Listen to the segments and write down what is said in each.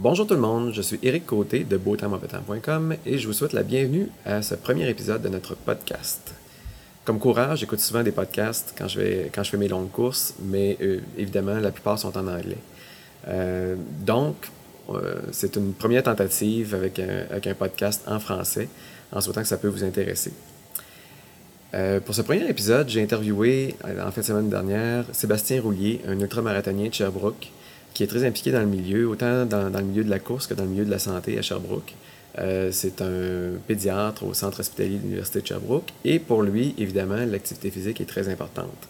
Bonjour tout le monde, je suis Éric Côté de beautemps-mauvais-temps.com et je vous souhaite la bienvenue à ce premier épisode de notre podcast. Comme courage, j'écoute souvent des podcasts quand je, fais mes longues courses, mais euh, évidemment, la plupart sont en anglais. Euh, donc, euh, c'est une première tentative avec un, podcast en français, en souhaitant que ça peut vous intéresser. pour ce premier épisode, j'ai interviewé, en fin de semaine dernière, Sébastien Roulier, un ultramarathonien de Sherbrooke, qui est très impliqué dans le milieu, autant dans, le milieu de la course que dans le milieu de la santé à Sherbrooke. Euh, c'est un pédiatre au centre hospitalier de l'Université de Sherbrooke et pour lui, évidemment, l'activité physique est très importante.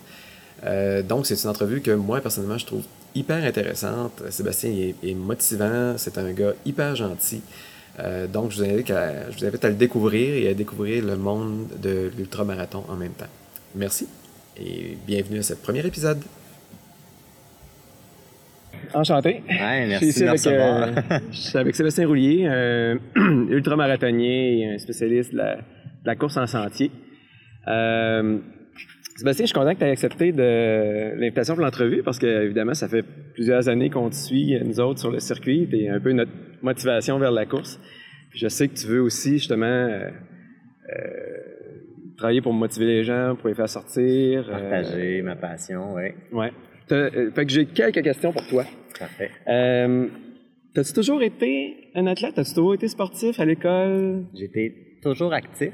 Euh, donc, c'est une entrevue que moi, personnellement, je trouve hyper intéressante. Sébastien est, est motivant, c'est un gars hyper gentil. Euh, donc, je vous, invite à, je vous invite à le découvrir et à découvrir le monde de l'ultramarathon en même temps. Merci et bienvenue à ce premier épisode. Enchanté. Ouais, merci je suis, avec, euh, je suis avec Sébastien Roulier, euh, ultramarathonnier et un spécialiste de la, de la, course en sentier. Euh, Sébastien, je suis content que tu aies accepté l'invitation pour l'entrevue parce que, évidemment, ça fait plusieurs années qu'on te suit, nous autres, sur le circuit. Tu es un peu notre motivation vers la course. Puis je sais que tu veux aussi, justement, euh, travailler pour motiver les gens, pour les faire sortir. Partager ma passion, oui. Ouais. Fait que j'ai quelques questions pour toi. Parfait. Euh, T'as-tu toujours été un athlète? T'as-tu toujours été sportif à l'école? J'étais toujours actif.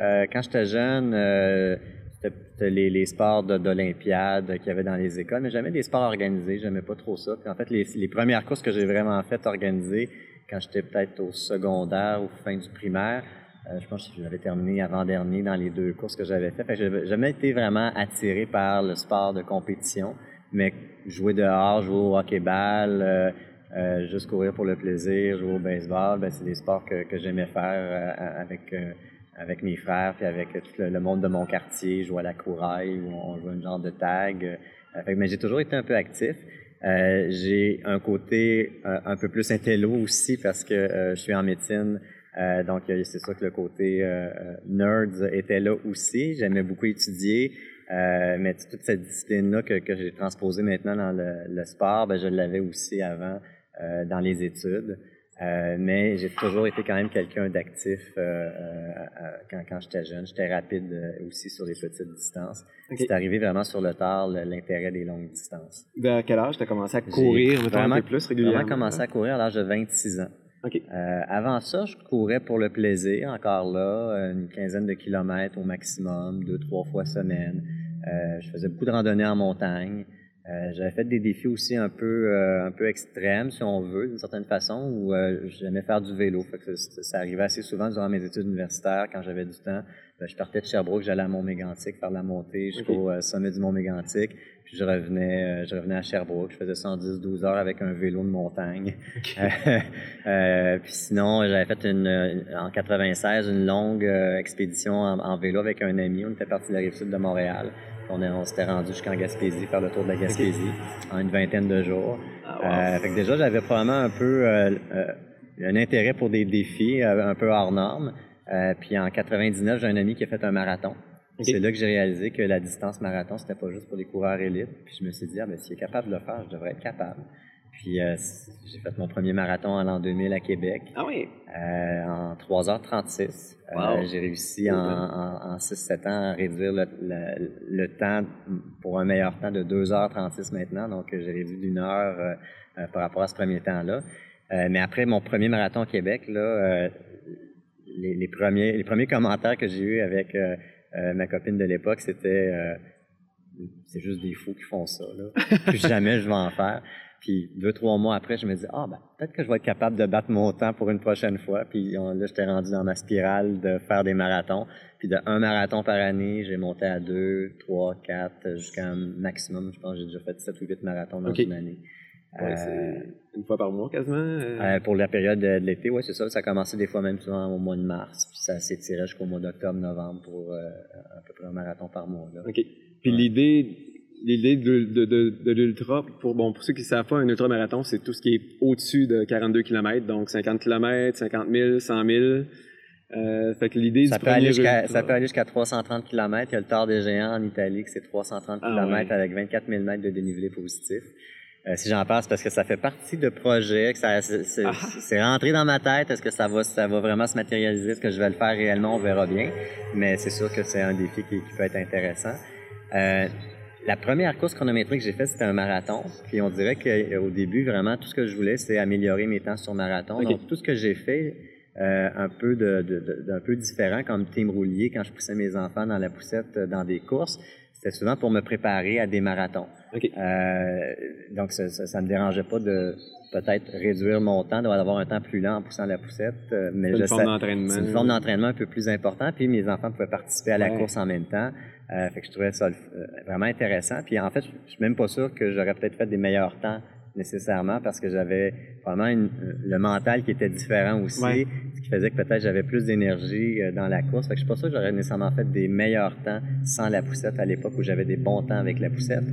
Euh, quand j'étais jeune, euh, c'était les, les, sports d'Olympiade qu'il y avait dans les écoles, mais jamais des sports organisés. J'aimais pas trop ça. Puis en fait, les, les premières courses que j'ai vraiment faites organisées, quand j'étais peut-être au secondaire ou fin du primaire, euh, je pense que j'avais terminé avant-dernier dans les deux courses que j'avais faites. J'ai jamais été vraiment attiré par le sport de compétition mais jouer dehors, jouer au hockey-ball, euh, euh, juste courir pour le plaisir, jouer au baseball, ben, c'est des sports que, que j'aimais faire euh, avec, euh, avec mes frères, puis avec tout le, monde de mon quartier, jouer à la couraille, où on jouait un genre de tag. Fait, mais j'ai toujours été un peu actif. j'ai un côté un peu plus intello aussi parce que je suis en médecine. donc, c'est sûr que le côté nerds était là aussi. J'aimais beaucoup étudier. Euh, mais toute cette discipline-là que, que j'ai transposée maintenant dans le, le sport, ben, je l'avais aussi avant euh, dans les études. Euh, mais j'ai toujours été quand même quelqu'un d'actif euh, euh, quand, quand j'étais jeune. J'étais rapide aussi sur les petites distances. Okay. C'est arrivé vraiment sur le tard l'intérêt des longues distances. Vers quel âge tu as commencé à courir vraiment, plus régulièrement? J'ai commencé à courir à l'âge de 26 ans. Okay. Euh, avant ça, je courais pour le plaisir, encore là, une quinzaine de kilomètres au maximum, deux, trois fois semaine. Euh, je faisais beaucoup de randonnées en montagne. Euh, J'avais fait des défis aussi un peu, euh, un peu extrêmes, si on veut, d'une certaine façon, où j'aimais faire du vélo. Fait que ça, ça, arrivait assez souvent durant mes études universitaires, quand j'avais du temps. Ben, je partais de Sherbrooke, j'allais à Mont-Mégantic faire la montée jusqu'au okay. sommet du Mont-Mégantic. Puis je revenais, je revenais à Sherbrooke. Je faisais 110-12 heures avec un vélo de montagne. Okay. euh, puis sinon, j'avais fait une, en 96 une longue expédition en, en, vélo avec un ami. On était parti de la rive sud de Montréal. On, on s'était rendu jusqu'en Gaspésie, faire le tour de la Gaspésie okay. en une vingtaine de jours. Ah, wow. euh, fait que déjà, j'avais probablement un peu euh, euh, un intérêt pour des défis un peu hors normes. Puis en 99, j'ai un ami qui a fait un marathon. Okay. C'est là que j'ai réalisé que la distance marathon, c'était pas juste pour les coureurs élites. Puis je me suis dit, ah ben s'il est capable de le faire, je devrais être capable. Puis euh, j'ai fait mon premier marathon en l'an 2000 à Québec. Ah oui? Euh, en 3h36. Wow. Euh, j'ai réussi en, en, en 6-7 ans à réduire le, le, le, temps pour un meilleur temps de 2h36 maintenant. Donc j'ai réduit d'une heure euh, par rapport à ce premier temps-là. Euh, mais après mon premier marathon à Québec, là, euh, les, les, premiers, les premiers commentaires que j'ai eus avec ma copine de l'époque, c'était c'est juste des fous qui font ça. Là. Plus jamais je vais en faire. Puis deux, trois mois après, je me dis, ah, ben, peut-être que je vais être capable de battre mon temps pour une prochaine fois. Puis on, là, j'étais rendu dans ma spirale de faire des marathons. Puis de un marathon par année, j'ai monté à deux, trois, quatre, jusqu'à un maximum. Je pense que j'ai déjà fait sept ou huit marathons dans okay. une année. Ouais, euh, une fois par mois quasiment? Euh... pour la période de, de l'été, oui, c'est ça. Ça a commencé des fois même souvent au mois de mars. Puis ça s'étirait jusqu'au mois d'octobre, novembre pour euh, à peu près un marathon par mois. Là. OK. Puis ouais. l'idée l'idée de, de, de, de l'ultra, pour, bon, pour ceux qui ne savent pas, un ultra-marathon, c'est tout ce qui est au-dessus de 42 km, donc 50 km, 50 000, 100 000. Euh, fait que l'idée ça, peut aller jusqu'à, ça peut aller jusqu'à 330 km. Il y a le Tour des Géants en Italie, c'est 330 ah, km ouais. avec 24 000 mètres de dénivelé positif. Si j'en parle, parce que ça fait partie de projets, que ça, c'est, Ah. c'est rentré dans ma tête. Est-ce que ça va, ça va vraiment se matérialiser? Est-ce que je vais le faire réellement? On verra bien. Mais c'est sûr que c'est un défi qui, qui peut être intéressant. Euh, la première course chronométrique que j'ai faite, c'était un marathon. Puis on dirait qu'au début, vraiment, tout ce que je voulais, c'est améliorer mes temps sur marathon. Donc, tout ce que j'ai fait, euh, un peu de, de- de- d'un peu différent, comme Tim Roulier, quand je poussais mes enfants dans la poussette euh, dans des courses, c'était souvent pour me préparer à des marathons. Euh, donc, ça, ça, ça me dérangeait pas de peut-être réduire mon temps, d'avoir un temps plus lent en poussant la poussette. euh, mais C'est je une forme d'entraînement. c'est une forme d'entraînement un peu plus important. Puis mes enfants pouvaient participer à la Ouais. course en même temps. Euh, fait que je trouvais ça euh, vraiment intéressant. Puis en fait, je je suis même pas sûr que j'aurais peut-être fait des meilleurs temps nécessairement parce que j'avais vraiment une- le mental qui était différent aussi, Ouais. ce qui faisait que peut-être j'avais plus d'énergie euh, dans la course. Fait que je suis pas sûr que j'aurais nécessairement fait des meilleurs temps sans la poussette à l'époque où j'avais des bons temps avec la poussette.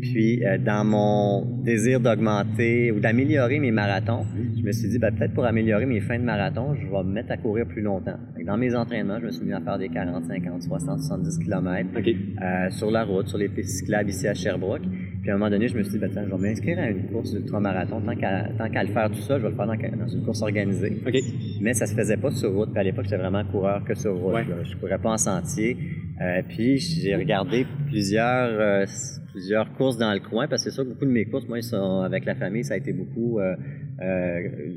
Puis euh, dans mon désir d'augmenter ou d'améliorer mes marathons, je me suis dit ben, peut-être pour améliorer mes fins de marathon, je vais me mettre à courir plus longtemps. Dans mes entraînements, je me suis mis à faire des 40, 50, 60, 70 km OK. euh, sur la route, sur les pistes cyclables ici à Sherbrooke. Puis à un moment donné, je me suis dit, ben, tiens, je vais m'inscrire à une course d'ultramarathon. Tant qu'à tant qu'à le faire tout ça, je vais le faire dans, dans une course organisée. OK. Mais ça se faisait pas sur route. Puis à l'époque, j'étais vraiment coureur que sur route. Ouais. là. Je courais pas en sentier. Euh, puis j'ai regardé plusieurs euh, plusieurs courses dans le coin parce que c'est sûr que beaucoup de mes courses, moi, ils sont avec la famille, ça a été beaucoup euh,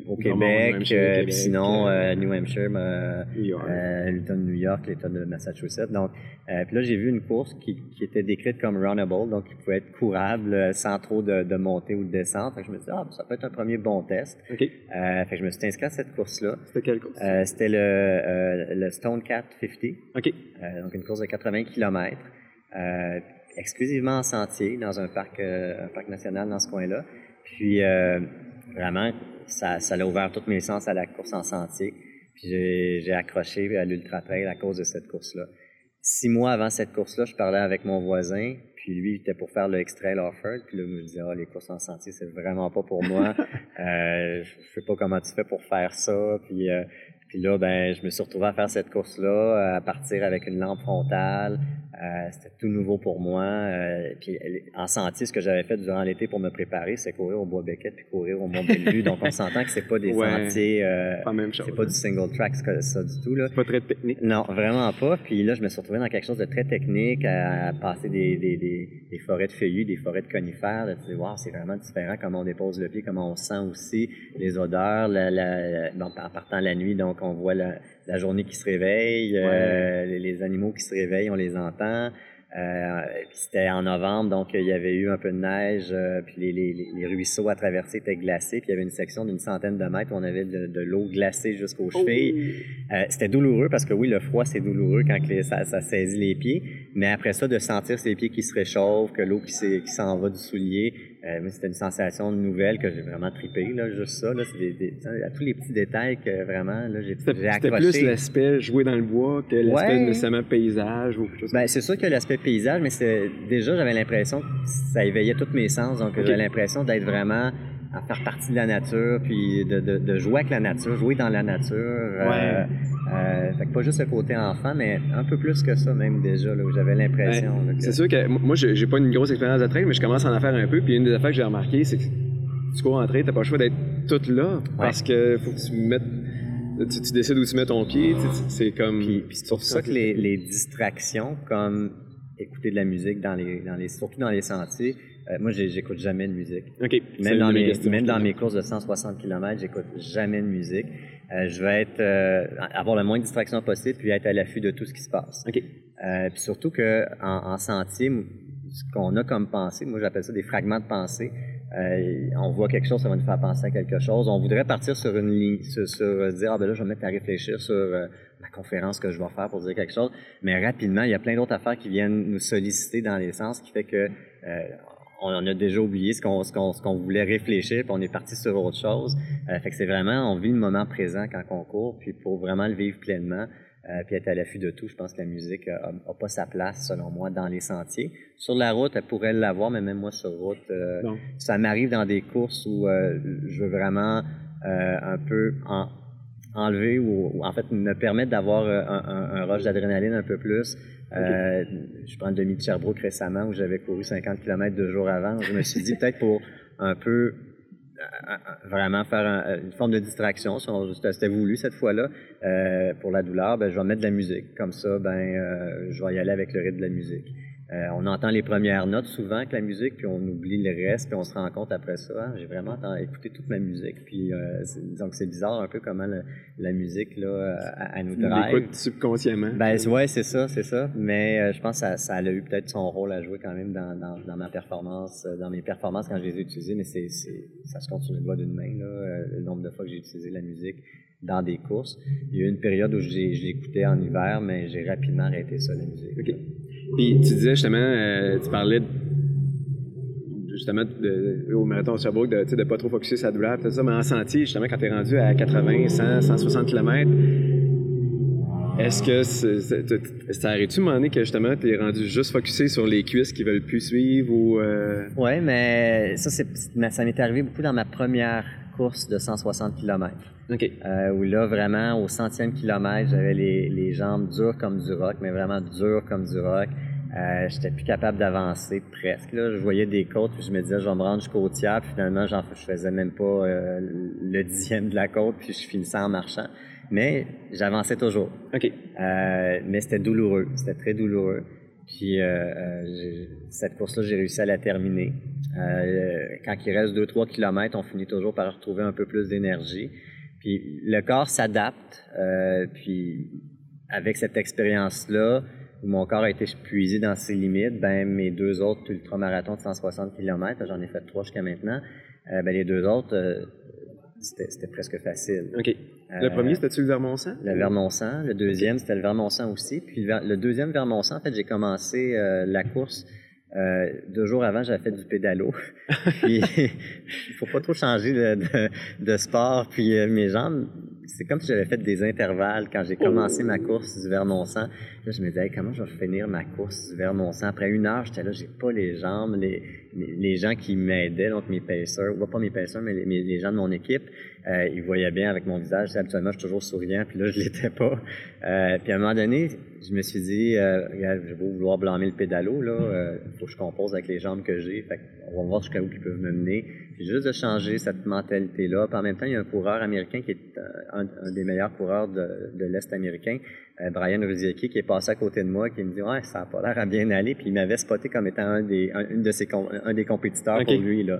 au Vermont, Québec, Hampshire, euh, Québec, sinon euh, euh, New Hampshire, euh, New York. euh, l'État de New York, l'État de Massachusetts. Donc, euh, puis là, j'ai vu une course qui, qui était décrite comme runnable, donc qui pouvait être courable euh, sans trop de, de montée ou de descente. Fait que je me suis dit, ah, ça peut être un premier bon test. OK. Euh, fait que je me suis inscrit à cette course-là. C'était quelle course? Euh, c'était le, euh, le Stone Cat 50, OK. euh, donc une course de 80 km, euh, exclusivement en sentier, dans un parc, euh, un parc national dans ce coin-là. Puis euh, vraiment, ça, ça a ouvert tous mes sens à la course en sentier. Puis j'ai, accroché à l'Ultra Trail à cause de cette course-là. Six mois avant cette course-là, je parlais avec mon voisin, puis lui, il était pour faire le X-Trail Offerd. Puis là, je me disais, ah, les courses en sentier, c'est vraiment pas pour moi. euh, je sais pas comment tu fais pour faire ça. Puis, euh, puis là, ben, je me suis retrouvé à faire cette course-là, à partir avec une lampe frontale. Euh, c'était tout nouveau pour moi. Euh, puis en sentier, ce que j'avais fait durant l'été pour me préparer, c'est courir au Bois Beckett puis courir au Mont Bellevue. Donc on s'entend que c'est pas des Ouais. sentiers, euh, Pas la même chose. c'est pas du single track ça, ça du tout là. C'est pas très technique. Non, vraiment pas. Puis là, je me suis retrouvé dans quelque chose de très technique, à, à passer des, des, des, des forêts de feuillus, des forêts de conifères. Dis, wow, c'est vraiment différent comment on dépose le pied, comment on sent aussi les odeurs. La, la, bon, en partant la nuit, donc on voit la, la journée qui se réveille, euh, les, les animaux qui se réveillent, on les entend. Euh, puis c'était en novembre, donc il y avait eu un peu de neige, euh, puis les, les, les- les ruisseaux à traverser étaient glacés, puis il y avait une section d'une centaine de mètres où on avait de, de l'eau glacée jusqu'aux chevilles. Euh, c'était douloureux parce que oui, le froid, c'est douloureux quand les- ça, ça saisit les pieds. Mais après ça, de sentir ses pieds qui se réchauffent, que l'eau qui s'en va du soulier, euh, c'était une sensation nouvelle que j'ai vraiment trippé, là, juste ça. Là, c'est des, des- à tous les petits détails que vraiment, là, j'ai C'était j'ai c'était accroché. plus l'aspect jouer dans le bois que l'aspect Ouais. nécessairement paysage ou quelque chose Ben, c'est sûr qu'il y a l'aspect paysage, mais c'est déjà j'avais l'impression que ça éveillait tous mes sens, donc j'avais l'impression d'être vraiment à faire partie de la nature, puis de, de, de jouer avec la nature, jouer dans la nature. euh, Ouais. euh, fait que pas juste le côté enfant, mais un peu plus que ça même déjà, là, où j'avais l'impression. que- C'est sûr que moi, j'ai pas une grosse expérience de trail, mais je commence à en faire un peu. Puis une des affaires que j'ai remarqué, c'est que tu cours en trail, t'as pas le choix d'être tout là parce que faut que tu mettes. Tu, tu décides où tu mets ton pied. C'est comme. Puis, puis c'est pour ça que les, les distractions, comme écouter de la musique dans les, dans les surtout dans les sentiers, euh, moi j'écoute jamais de musique. OK. Même dans, mes même dans mes courses de 160 km, j'écoute jamais de musique. Euh, je vais être euh, avoir le moins de distractions possible puis être à l'affût de tout ce qui se passe. OK. Euh, puis surtout que en, en sentier, ce qu'on a comme pensée, moi j'appelle ça des fragments de pensée. On voit quelque chose, ça va nous faire penser à quelque chose. On voudrait partir sur une ligne, sur, sur, dire ah ben là je vais me mettre à réfléchir sur la conférence que je vais faire pour dire quelque chose. Mais rapidement, il y a plein d'autres affaires qui viennent nous solliciter dans les sens, qui fait que euh, on en a déjà oublié ce qu'on ce qu'on ce qu'on voulait réfléchir, puis on est parti sur autre chose. Euh, fait que c'est vraiment, on vit le moment présent quand on court, puis pour vraiment le vivre pleinement, euh, puis être à l'affût de tout, je pense que la musique a, a pas sa place, selon moi, dans les sentiers. Sur la route, elle pourrait l'avoir, mais même moi sur route, euh, ça m'arrive dans des courses où euh, je veux vraiment euh, un peu en, enlever ou, en fait me permettre d'avoir un, un, rush d'adrénaline un peu plus. je prends le demi de Sherbrooke récemment où j'avais couru 50 km deux jours avant. je me suis dit peut-être pour un peu vraiment faire une forme de distraction, c'était voulu cette fois-là, euh, pour la douleur, ben, je vais mettre de la musique. Comme ça, ben, euh, je vais y aller avec le rythme de la musique. Euh, on entend les premières notes souvent avec la musique, puis on oublie le reste, puis on se rend compte après ça. Hein, j'ai vraiment écouté toute ma musique, puis euh, donc c'est bizarre un peu comment la musique là, à, nous drive. Subconsciemment. Ben ouais, c'est ça, c'est ça. Mais euh, je pense que ça, ça, a eu peut-être son rôle à jouer quand même dans, dans, dans, ma performance, dans mes performances quand je les ai utilisées. Mais c'est, ça se compte sur le doigt d'une main là, le nombre de fois que j'ai utilisé la musique dans des courses. Il y a eu une période où je l'écoutais en hiver, mais j'ai rapidement arrêté ça la musique. Okay. Puis tu disais justement, euh, tu parlais justement de, au marathon de Sherbrooke de ne pas trop focuser sur la douleur, tout ça, mais en sentier, justement, quand tu es rendu à 80, 100, 160 km, est-ce que ça moment donné que justement tu es rendu juste focusé sur les cuisses qui veulent plus suivre ou. Euh... Oui, mais ça, ça m'est arrivé beaucoup dans ma première course de 160 km. OK. Euh, où là, vraiment, au centième kilomètre, j'avais les, les, jambes dures comme du rock, mais vraiment dures comme du rock. Euh, j'étais plus capable d'avancer presque. Là. Je voyais des côtes, puis je me disais, je vais me rendre jusqu'au tiers, puis finalement, je faisais même pas euh, le dixième de la côte, puis je finissais en marchant. Mais j'avançais toujours. OK. Euh, mais c'était douloureux, c'était très douloureux. Puis euh, cette course-là, j'ai réussi à la terminer. quand il reste 2-3 kilomètres, on finit toujours par retrouver un peu plus d'énergie. Puis le corps s'adapte. Euh, puis avec cette expérience-là, où mon corps a été puisé dans ses limites, ben mes deux autres ultramarathons de 160 km, j'en ai fait trois jusqu'à maintenant, euh, ben les deux autres, euh, c'était presque facile. OK. Le premier, c'était-tu le Vermont-Sang? Le Vermont-Sang. Le deuxième, c'était le Vermont-Sang aussi. Puis le, deuxième Vermont-Sang, en fait, j'ai commencé la course euh, deux jours avant, j'avais fait du pédalo. puis, il faut pas trop changer de, de, sport. Puis, euh, mes jambes, c'est comme si j'avais fait des intervalles quand j'ai commencé ma course du Vermont-Sang. Là, je me disais, comment je vais finir ma course du Vermont-Sang? Après une heure, j'étais là, j'ai pas les jambes. Les, les gens qui m'aidaient, donc mes pacers, ou pas mes pacers, mais les, les gens de mon équipe, euh, ils voyaient bien avec mon visage. Habituellement, je suis toujours souriant, puis là, je l'étais pas. Euh, puis à un moment donné, je me suis dit, euh, je vais vouloir blâmer le pédalo, là. Euh, faut que je compose avec les jambes que j'ai. Fait on va voir jusqu'à où ils peuvent me mener. Puis juste de changer cette mentalité-là. Puis en même temps, il y a un coureur américain qui est un, des meilleurs coureurs de, de l'Est américain, Brian Ruziecki, qui est passé à côté de moi, qui me dit, ouais, ça a pas l'air à bien aller. Puis il m'avait spoté comme étant un des, une de ses, un des compétiteurs pour lui, là.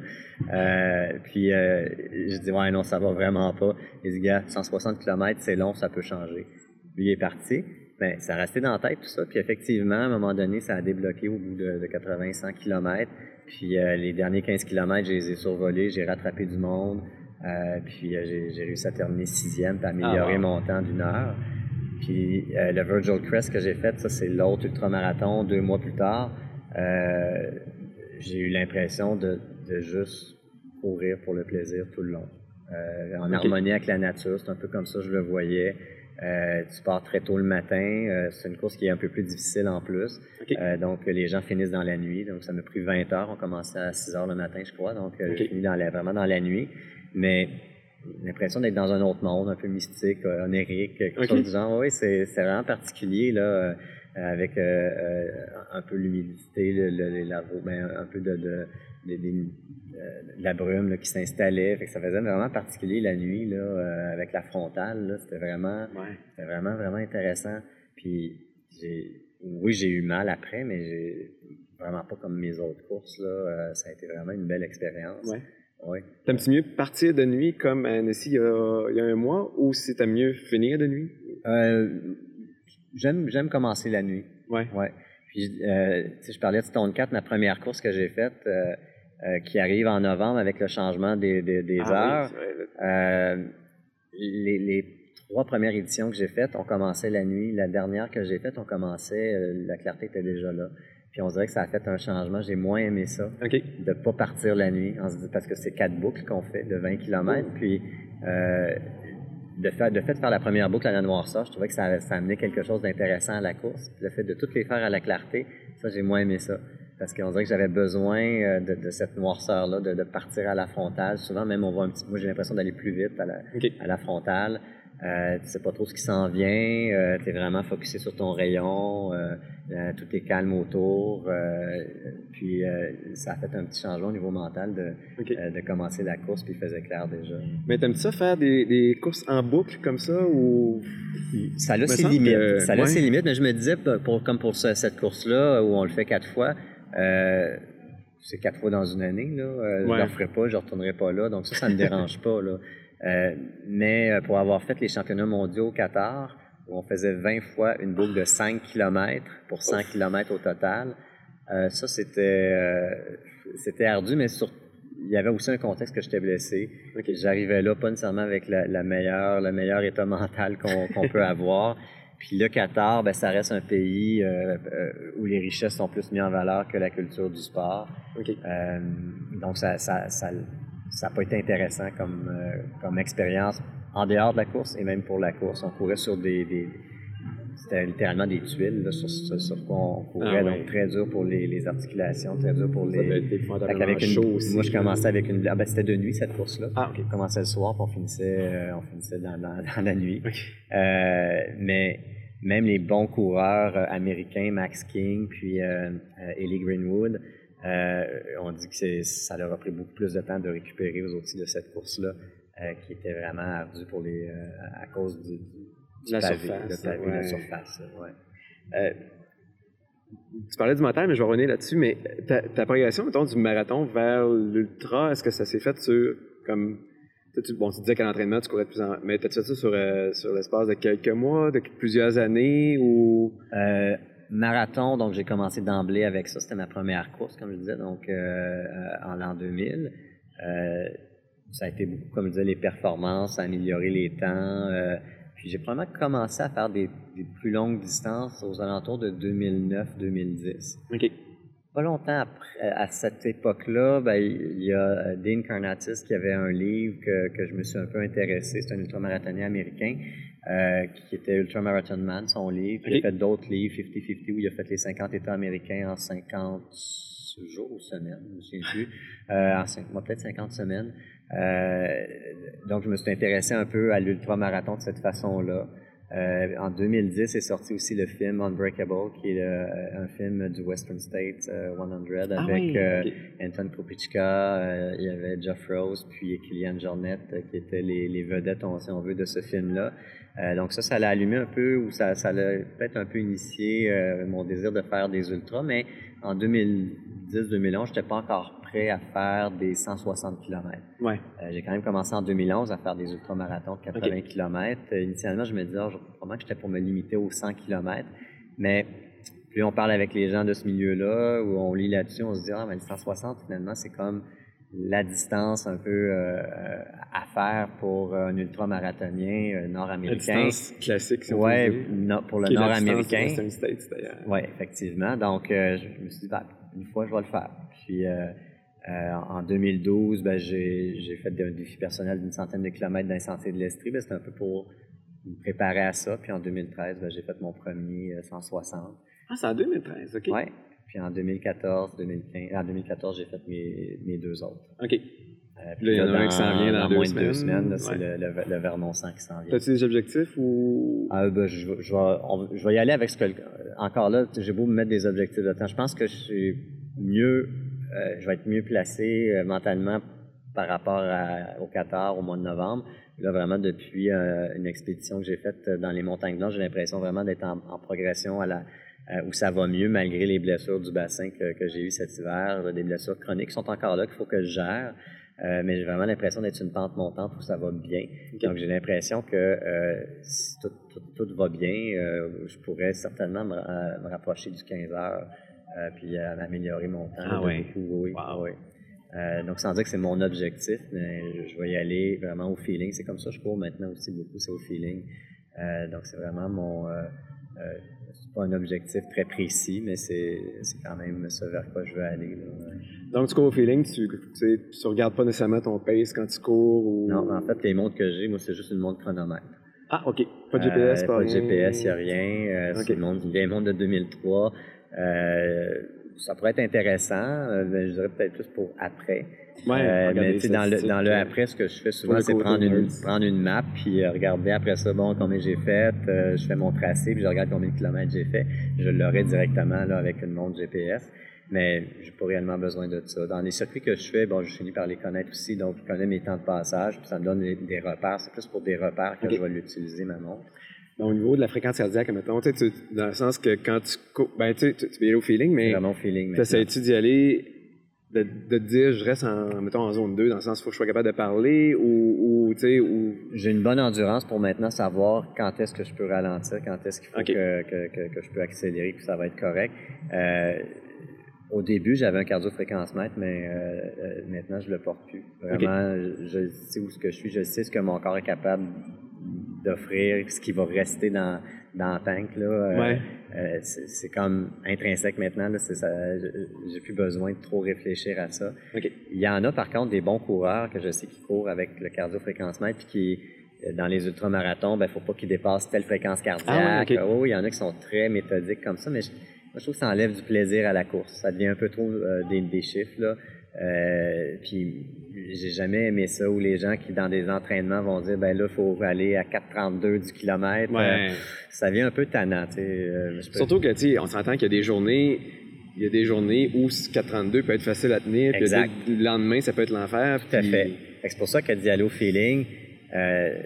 puis je dis, ouais, non, ça va vraiment pas. Il dit, gars, 160 km, c'est long, ça peut changer. Lui est parti. Ben, ça restait dans la tête tout ça. Puis effectivement, à un moment donné, ça a débloqué au bout de, 80-100 km. Puis euh, les derniers 15 km, je les ai survolés, j'ai rattrapé du monde. Euh, puis euh, j'ai réussi à terminer sixième, puis améliorer ah, mon temps d'une heure. Puis le Virgil Crest que j'ai fait, ça c'est l'autre ultramarathon deux mois plus tard. j'ai eu l'impression de, de, juste courir pour le plaisir tout le long. en harmonie avec la nature, c'est un peu comme ça que je le voyais. Euh, tu pars très tôt le matin. Euh, c'est une course qui est un peu plus difficile en plus. Euh, donc, les gens finissent dans la nuit. Donc, ça m'a pris 20 heures. On commençait à 6 heures le matin, je crois. Donc, okay. j'ai fini dans la, vraiment dans la nuit. Mais l'impression d'être dans un autre monde, un peu mystique, onérique, quelque chose du genre. Oui, c'est, vraiment particulier, là, avec un peu l'humidité, le, le, la, ben, un peu de, de, de euh, la brume qui s'installait. Fait que ça faisait vraiment particulier la nuit là, euh, avec la frontale. C'était vraiment, vraiment, vraiment intéressant. Puis oui, j'ai eu mal après, mais j'ai vraiment pas comme mes autres courses. Là. Euh, ça a été vraiment une belle expérience. Ouais. T'aimes-tu mieux partir de nuit comme à Annecy il y a, il y a un mois ou si t'aimes mieux finir de nuit? j'aime, j'aime commencer la nuit. Ouais. ouais. Puis, je parlais de Stone 4, ma première course que j'ai faite. Euh, qui arrive en novembre avec le changement des, des, des ah heures. euh, les, les, trois premières éditions que j'ai faites, on commençait la nuit. La dernière que j'ai faite, on commençait, euh, la clarté était déjà là. Puis on dirait que ça a fait un changement. J'ai moins aimé ça. Okay. De pas partir la nuit. Parce que c'est quatre boucles qu'on fait de 20 km. Puis euh, de, fait, de fait de faire la première boucle à la noirceur, je trouvais que ça, ça amenait quelque chose d'intéressant à la course. le fait de toutes les faire à la clarté, ça, j'ai moins aimé ça. Parce qu'on dirait que j'avais besoin euh, de, de cette noirceur-là, de, de partir à la frontale. Souvent, même, on voit un petit... Moi, j'ai l'impression d'aller plus vite à la, à la frontale. Euh, tu sais pas trop ce qui s'en vient, euh, tu es vraiment focusé sur ton rayon, euh, euh, tout est calme autour. euh, puis euh, ça a fait un petit changement au niveau mental de, de commencer la course, puis il faisait clair déjà. Mais t'aimes ça faire des, des courses en boucle comme ça ou? Ça a ses limites. que- ça a ouais. ses limites, mais je me disais, pour, pour- comme pour ce- cette course-là, où on le fait quatre fois, euh, c'est quatre fois dans une année, là. euh, Je ne le ferai pas, je ne retournerai pas là. Donc ça, ça ne me dérange pas, là. Euh, mais euh, pour avoir fait les championnats mondiaux au Qatar, où on faisait 20 fois une boucle de 5 km pour 100 km au total, euh, ça, c'était euh, c'était ardu, mais sur- il y avait aussi un contexte que j'étais blessé. OK. J'arrivais là pas nécessairement avec la, la meilleure, le meilleur état mental qu'on qu'on peut avoir. Puis le Qatar, ben, ça reste un pays euh, euh, où les richesses sont plus mises en valeur que la culture du sport. OK. Euh, donc ça ça, ça, ça a pas été intéressant comme, euh, comme expérience en dehors de la course et même pour la course. On courait sur des... des c'était littéralement des tuiles là, sur, sur, sur quoi on courait, Ah donc très dur pour les, les articulations, très dur pour Ça les, épouvantablement qu'avec une- chaud aussi. Moi, je commençais avec une. Ah, ben, c'était de nuit, cette course-là. Ah. On commençait le soir, puis on finissait, euh, on finissait dans, dans- dans la nuit. Euh, mais même les bons coureurs euh, américains, Max King, puis euh, euh, Ellie Greenwood, euh, on dit que c'est- ça leur a pris beaucoup plus de temps de récupérer aux outils de cette course-là, euh, qui était vraiment ardue pour les, euh, à cause du, du, du La pavé, surface, le pavé, ouais. la surface. ouais. Euh, tu parlais du mental, mais je vais revenir là-dessus. Mais ta, ta progression, mettons, du marathon vers l'ultra, est-ce que ça s'est fait sur comme tu, bon, tu disais qu'à l'entraînement, tu courais de plus en mais t'as-tu fait ça sur, euh, sur l'espace de quelques mois, de plusieurs années ou? Euh, marathon, donc j'ai commencé d'emblée avec ça. C'était ma première course, comme je disais, donc en l'an 2000. Euh, ça a été beaucoup, comme je disais, les performances, améliorer les temps. euh, puis j'ai probablement commencé à faire des, des plus longues distances aux alentours de 2009-2010. OK. Pas longtemps après, à cette époque-là, ben, il y a euh, Dean Karnatis qui avait un livre que, que je me suis un peu intéressé. C'est un ultramarathonien américain euh, qui était Ultramarathon Man, son livre. Il Ok. a fait d'autres livres, 50-50, où il a fait les 50 États américains en 50 jours ou semaines, je ne me souviens plus. Euh, en cinq- moi, peut-être 50 semaines. Euh, donc, je me suis intéressé un peu à l'ultramarathon de cette façon-là. Euh, en 2010 est sorti aussi le film Unbreakable, qui est le- un film du Western States euh, 100 avec Ah oui, euh, ok. Anton Krupichka, euh, il y avait Jeff Rose, puis Kylian Jornet, euh, qui étaient les, les vedettes, on- si on veut, de ce film-là. Euh, donc ça, ça l'a allumé un peu, ou ça, ça l'a peut-être un peu initié euh, mon désir de faire des ultras, mais en 2010-2011, j'étais pas encore prêt à faire des 160 km. Ouais. Euh, j'ai quand même commencé en 2011 à faire des ultramarathons de 80 km. Euh, initialement, je me disais, oh, probablement que j'étais pour me limiter aux 100 km. Mais plus on parle avec les gens de ce milieu-là, ou on lit là-dessus, on se dit, ah, mais le 160, finalement, c'est comme la distance un peu euh, à faire pour un ultramarathonien euh, La nord-américain. distance classique, si Ouais, no- pour le la nord-américain. Oui, effectivement. Donc, euh, je me suis dit, ben, une fois, je vais le faire. Puis, euh, en 2012, ben, j'ai j'ai fait un défi personnel d'une centaine de kilomètres dans les sentiers de l'Estrie. Ben, C'était un peu pour me préparer à ça. Puis, en 2013, ben, j'ai fait mon premier euh, 160. Ah, c'est en 2013, OK. Ouais. Puis, en 2014, 2015, en 2014, j'ai fait mes, mes deux autres. OK. Euh, puis Là, il y en a un qui s'en vient dans deux moins de deux semaines. C'est le, le, le Vermont 100 qui s'en vient. As-tu des objectifs ou? Ah, ben, je, je, vais, on- je vais y aller avec ce que. Encore là, j'ai beau me mettre des objectifs de temps. Je pense que je suis mieux. euh, je vais être mieux placé euh, mentalement par rapport à- au Qatar au mois de novembre. Là, vraiment, depuis euh, une expédition que j'ai faite dans les montagnes blanches, j'ai l'impression vraiment d'être en, en progression à la, euh, où ça va mieux malgré les blessures du bassin que, que j'ai eues cet hiver, des blessures chroniques qui sont encore là, qu'il faut que je gère. Euh, mais j'ai vraiment l'impression d'être une pente montante où ça va bien. Donc, j'ai l'impression que euh, si tout, tout- tout va bien, euh, je pourrais certainement me, euh, me rapprocher du 15 heures euh, puis euh, améliorer mon temps. Ah ouais. beaucoup, oui, Wow. oui. Euh, donc, sans dire que c'est mon objectif, mais je vais y aller vraiment au feeling. C'est comme ça que je cours maintenant aussi beaucoup, c'est au feeling. Euh, donc, c'est vraiment mon... Euh, euh, c'est pas un objectif très précis, mais c'est quand même ce vers quoi je veux aller. là. Donc, tu cours au feeling, tu, tu, sais, tu regardes pas nécessairement ton pace quand tu cours ou. Non, en fait, les montres que j'ai, moi, c'est juste une montre chronomètre. Ah, OK. Pas de GPS, Euh, pas, pas de rien. GPS, il n'y a rien. Euh, Ok. C'est une montre, une vieille montre de 2003. Euh, ça pourrait être intéressant, euh, mais je dirais peut-être plus pour après. Ouais, Euh, mais tu sais, dans, le, dans le euh, après, ce que je fais souvent, le c'est prendre une, prendre une map, puis euh, regarder après ça, bon, combien j'ai fait, euh, je fais mon tracé, puis je regarde combien de kilomètres j'ai fait. Je l'aurai directement là, avec une montre GPS, mais j'ai pas réellement besoin de ça. Dans les circuits que je fais, bon, je finis par les connaître aussi, donc je connais mes temps de passage, puis ça me donne des, des repères. C'est plus pour des repères que je vais l'utiliser, ma montre. Au niveau de la fréquence cardiaque, mettons, tu sais, tu- dans le sens que quand tu cours, ben, tu tu tu aller au feeling, mais vraiment au feeling. maintenant. t'essayes-tu d'y aller, de, de te dire, je reste en, mettons, en zone 2, dans le sens, il faut que je sois capable de parler, ou, ou tu sais, ou... J'ai une bonne endurance pour maintenant savoir quand est-ce que je peux ralentir, quand est-ce qu'il faut que, que, que je peux accélérer, que ça va être correct. Euh, au début, j'avais un cardio-fréquence-mètre, mais euh, euh, maintenant, je le porte plus. Vraiment, je, je sais où ce que je suis, je sais ce que mon corps est capable d'offrir, ce qui va rester dans, dans le tank. Là. Euh, Ouais. euh, c'est c'est comme intrinsèque maintenant. Là, c'est ça, je- j'ai plus besoin de trop réfléchir à ça. OK. Il y en a par contre des bons coureurs que je sais qui courent avec le cardio-fréquence-mètre puis qui euh, dans les ultramarathons, ben faut pas qu'ils dépassent telle fréquence cardiaque. Ah oui, il y en a qui sont très méthodiques comme ça, mais je, moi, je trouve que ça enlève du plaisir à la course. Ça devient un peu trop euh, des, des chiffres là. Euh, puis j'ai jamais aimé ça où les gens qui dans des entraînements vont dire ben là faut aller à 4,32 du kilomètre. Ouais. Euh, ça devient un peu tannant. Surtout que, tu on s'entend qu'il y a des journées, il y a des journées où 432 peut être facile à tenir, puis il le lendemain, ça peut être l'enfer. Tout à fait. C'est pour ça que au feeling, euh,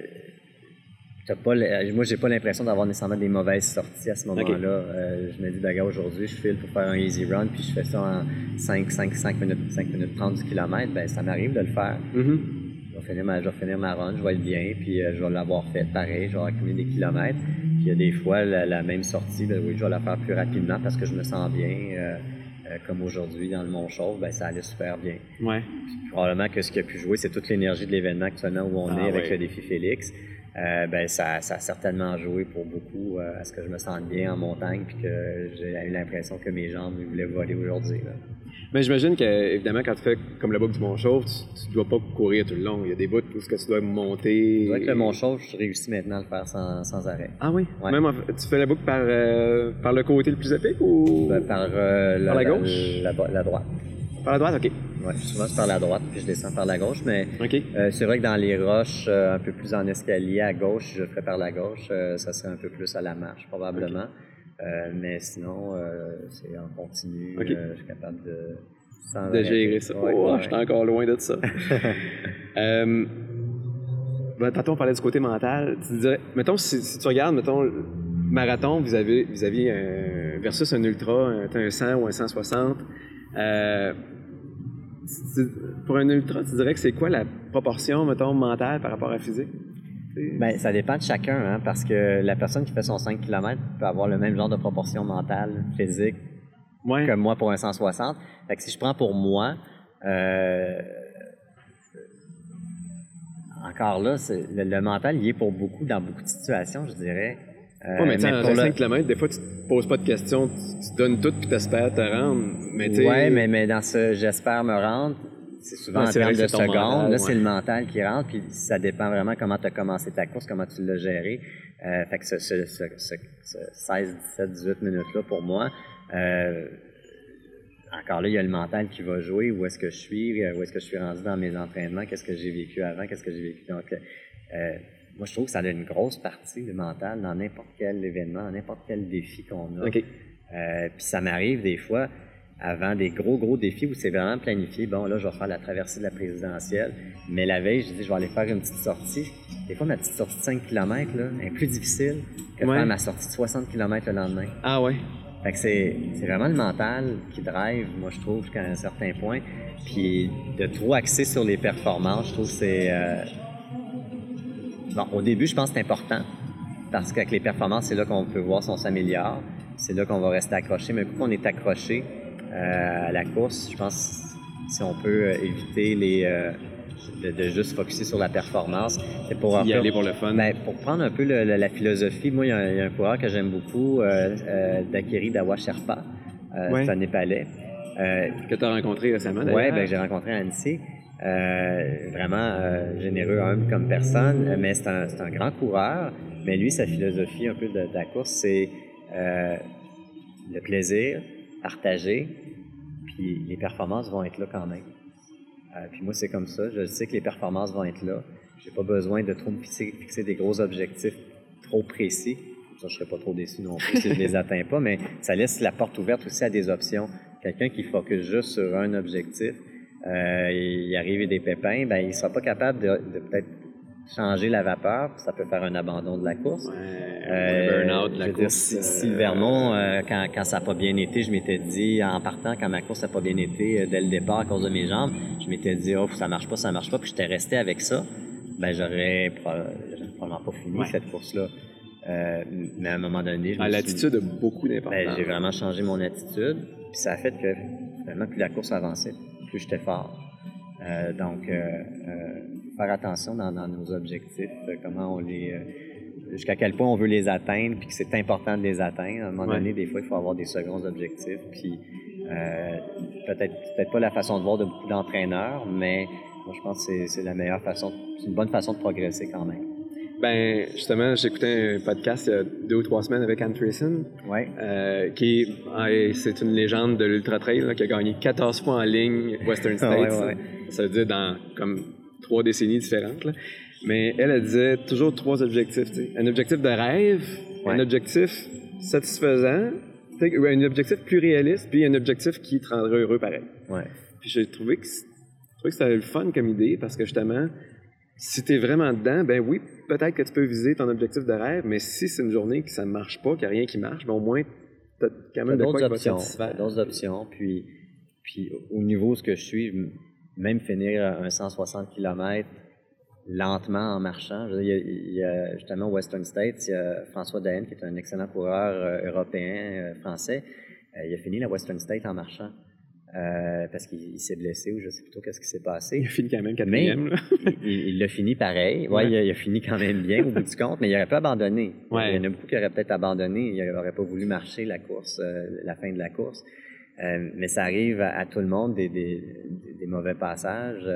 pas, le- moi, j'ai pas l'impression d'avoir nécessairement des mauvaises sorties à ce moment-là. Euh, je me dis, ben, gars, aujourd'hui, je file pour faire un easy run, puis je fais ça en 5, 5, 5 minutes, 5 minutes 30 du kilomètre, ben, ça m'arrive de le faire. Mhm. Je vais finir ma, je vais finir ma run, je vais être bien, puis euh, je vais l'avoir fait pareil, je vais accumuler des kilomètres. Puis il y a des fois, la, la même sortie, ben oui, je vais la faire plus rapidement parce que je me sens bien. euh, euh, comme aujourd'hui dans le Mont-Chauve, ben, ça allait super bien. Ouais. Probablement que ce qui a pu jouer, c'est toute l'énergie de l'événement actuellement où on Ah est avec ouais. le défi Félix. Euh, ben, ça, ça a certainement joué pour beaucoup euh, à ce que je me sente bien en montagne puis que j'ai eu l'impression que mes jambes voulaient voler aujourd'hui. Mais j'imagine que, évidemment, quand tu fais comme le boucle du Mont-Chauve, tu, tu dois pas courir tout le long. Il y a des bouts où ce que tu dois monter. Je dirais que le Mont-Chauve, je réussis maintenant à le faire sans, sans arrêt. Ah oui? Ouais. Même en- tu fais la boucle par, euh, par le côté le plus épique ou Ben, par euh, Par la gauche? La, la droite. par la droite? OK. Ouais, souvent c'est par la droite puis je descends par la gauche, mais euh, c'est vrai que dans les roches, euh, un peu plus en escalier à gauche, je le ferais par la gauche, euh, ça serait un peu plus à la marche probablement. Mais sinon, c'est en continu, je suis capable de... sans De arrêter. gérer ça. Ouais, oh, ouais, je suis encore loin de ça. euh, ben, tantôt, on parlait du côté mental. Tu dirais, mettons, si, si tu regardes, mettons, marathon vis-à-vis vis un, versus un ultra, un, un 100 ou un 160, euh, tu- pour un ultra, tu dirais que c'est quoi la proportion, mettons, mentale par rapport à physique? Ben, ça dépend de chacun, hein, parce que la personne qui fait son 5 km peut avoir le même genre de proportion mentale, physique, ouais. que moi pour un 160. Fait que si je prends pour moi, euh, encore là, le, le mental, il est pour beaucoup, dans beaucoup de situations, je dirais. Euh, Ouais, mais mais pour le- 5 km, des fois, tu te poses pas de questions, tu, tu donnes tout puis t'espères te rendre. Mais Ouais, mais, mais dans ce j'espère me rendre, c'est souvent Ouais, en termes de secondes. mental, là, c'est le mental qui rentre, puis ça dépend vraiment comment tu as commencé ta course, comment tu l'as géré. Euh, fait que ce, ce, ce, ce- ce 16, 17, 18 minutes-là, pour moi, euh, encore là, il y a le mental qui va jouer. Où est-ce que je suis? Où est-ce que je suis rendu dans mes entraînements? Qu'est-ce que j'ai vécu avant? Qu'est-ce que j'ai vécu? Donc, euh, moi, je trouve que ça a une grosse partie, le mental, dans n'importe quel événement, dans n'importe quel défi qu'on a. OK. Euh, puis ça m'arrive des fois, avant des gros, gros défis où c'est vraiment planifié, bon, là, je vais faire la traversée de la présidentielle, mais la veille, je dis, je vais aller faire une petite sortie. Des fois, ma petite sortie de 5 km, là, est plus difficile que de Ouais. faire ma sortie de 60 km le lendemain. Ah ouais. Fait que c'est, c'est vraiment le mental qui drive, moi, je trouve, jusqu'à un certain point. Puis de trop axer sur les performances, je trouve que c'est... euh, Bon, au début, je pense que c'est important, parce qu'avec les performances, c'est là qu'on peut voir si on s'améliore. C'est là qu'on va rester accroché. Mais coup qu'on est accroché euh, à la course, je pense si on peut euh, éviter les... euh, de, de juste focuser sur la performance, c'est pour Y peu- aller pour le fun. ben, pour prendre un peu le- le- la philosophie, moi, il y, a un- il y a un coureur que j'aime beaucoup, euh, euh, Dakiri Dawa Sherpa. Euh, Ouais. C'est un Népalais. Que tu as rencontré récemment, d'ailleurs. ben, j'ai rencontré à Annecy. Euh, vraiment euh, généreux, humble comme personne, euh, mais c'est un, c'est un grand coureur. Mais lui, sa philosophie un peu de, de la course, c'est euh, le plaisir, partager, puis les performances vont être là quand même. Euh, puis moi, c'est comme ça. Je sais que les performances vont être là. J'ai pas besoin de trop me fixer, fixer des gros objectifs trop précis. Comme ça, je serais pas trop déçu non plus si je les atteins pas, mais ça laisse la porte ouverte aussi à des options. Quelqu'un qui focus juste sur un objectif, euh, il arrive des pépins, ben il sera pas capable de, de peut-être changer la vapeur, ça peut faire un abandon de la course. Ouais, Euh, burn-out de la je veux dire, course. si, si euh, le Vermont, euh, quand, quand ça n'a pas bien été, je m'étais dit, en partant, quand ma course n'a pas bien été euh, dès le départ à cause de mes jambes, je m'étais dit, oh, ça marche pas, ça marche pas, puis j'étais resté avec ça, ben j'aurais pro- j'aurais probablement pas fini Ouais. cette course-là. Euh, mais à un moment donné, je me ah, suis- L'attitude a beaucoup ben, d'importance. j'ai vraiment changé mon attitude. Puis ça a fait que finalement, plus la course avançait, plus j'étais fort. Euh, donc, euh, euh, faire attention dans, dans nos objectifs, euh, comment on les. jusqu'à quel point on veut les atteindre, puis que c'est important de les atteindre. À un moment Ouais. donné, des fois, il faut avoir des seconds objectifs. Puis peut-être peut-être pas la façon de voir de beaucoup d'entraîneurs, mais moi, je pense que c'est la meilleure façon, c'est une bonne façon de progresser quand même. Ben, justement, j'écoutais un podcast il y a deux ou trois semaines avec Anne Treason, Ouais. euh, qui c'est une légende de l'Ultra Trail, là, qui a gagné 14 fois en ligne Western Ah, ouais, States. ouais. Ça veut dire dans comme trois décennies différentes. là. Mais elle, elle disait toujours trois objectifs. Un objectif de rêve, un objectif satisfaisant, un objectif plus réaliste, puis un objectif qui te rendra heureux pareil. Puis j'ai trouvé que trouvé que c'était le fun comme idée parce que justement, si tu es vraiment dedans, ben oui, peut-être que tu peux viser ton objectif de rêve, mais si c'est une journée que ça ne marche pas, qu'il n'y a rien qui marche, ben au moins, tu as quand même de quoi options. d'autres options. Puis, puis au niveau où ce que je suis, même finir un 160 km lentement en marchant. Je veux dire, il, y a, justement au Western States, il y a François Daen, qui est un excellent coureur euh, européen, euh, français. Euh, il a fini la Western State en marchant. Euh, parce qu'il il s'est blessé ou je sais plutôt qu'est-ce qui s'est passé. Il a fini quand même quatrième. il l'a fini pareil. Ouais, Ouais. Il, a, il a fini quand même bien au bout du compte, mais il aurait pas abandonné. Ouais. Il y en a beaucoup qui auraient peut-être abandonné. Il n'aurait pas voulu marcher la course, euh, la fin de la course. Euh, mais ça arrive à, à tout le monde des, des, mauvais passages.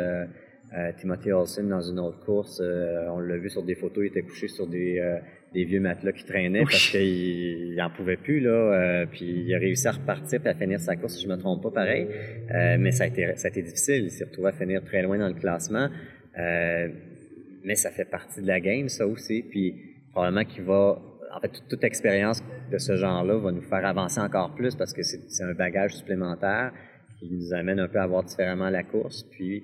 Timothy Olsen dans une autre course, on l'a vu sur des photos, il était couché sur des, des vieux matelas qui traînaient Oui. parce qu'il n'en pouvait plus là. euh, puis il a réussi à repartir et à finir sa course, si je me trompe pas, pareil. Euh, mais ça a été ça a été difficile. Il s'est retrouvé à finir très loin dans le classement. Euh, mais ça fait partie de la game, ça aussi. Puis probablement qu'il va. En fait, toute, toute expérience de ce genre-là va nous faire avancer encore plus parce que c'est c'est un bagage supplémentaire qui nous amène un peu à voir différemment la course. Puis,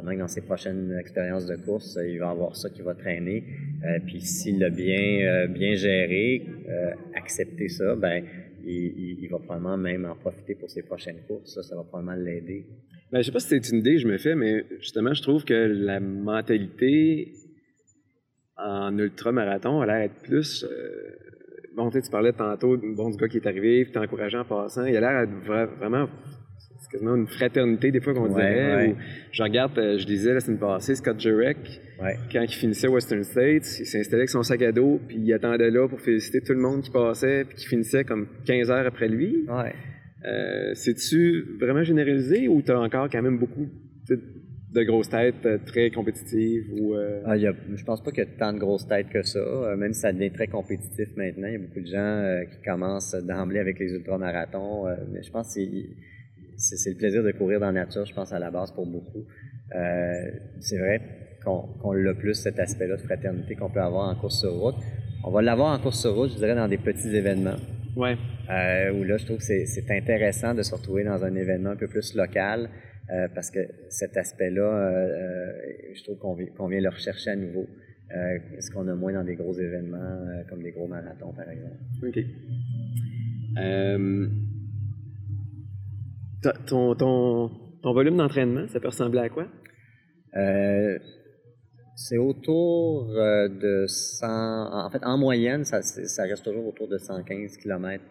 que dans ses prochaines expériences de course, il va avoir ça qui va traîner. Euh, puis, s'il l'a bien, euh, bien géré, euh, accepté ça, ben, il, va probablement même en profiter pour ses prochaines courses. Ça, ça va probablement l'aider. Ben, je sais pas si c'est une idée que je me fais, mais justement, je trouve que la mentalité en ultramarathon a l'air d'être plus. euh, bon, tu parlais tantôt bon, du gars qui est arrivé, puis t'es encourageant en passant. Il a l'air d'être vra- vraiment. C'est quasiment une fraternité, des fois, qu'on Ouais, dirait. ouais. où je regarde, euh, je disais la semaine passée, Scott Jurek, Ouais. quand il finissait Western States, il s'installait avec son sac à dos, puis il attendait là pour féliciter tout le monde qui passait, puis qui finissait comme 15 heures après lui. Euh, C'est-tu vraiment généralisé ou t'as encore quand même beaucoup tu de grosses têtes euh, très compétitives ou euh, Ah, il y a, je pense pas qu'il y a tant de grosses têtes que ça, euh, même si ça devient très compétitif maintenant. Il y a beaucoup de gens euh, qui commencent d'emblée avec les ultramarathons, mais je pense que c'est- le plaisir de courir dans la nature, je pense, à la base pour beaucoup. Euh, c'est vrai qu'on qu'on l'a plus, cet aspect-là de fraternité qu'on peut avoir en course sur route. On va l'avoir en course sur route, je dirais, dans des petits événements. Ouais. Euh, où là, je trouve que c'est intéressant de se retrouver dans un événement un peu plus local euh, parce que cet aspect-là, je trouve qu'on vi- qu'on vient le rechercher à nouveau. Ce qu'on a moins dans des gros événements comme des gros marathons, par exemple? OK. Euh, ton, ton, ton volume d'entraînement, ça peut ressembler à quoi? Euh, c'est autour euh, de 100... En fait, en moyenne, ça, ça reste toujours autour de 115 km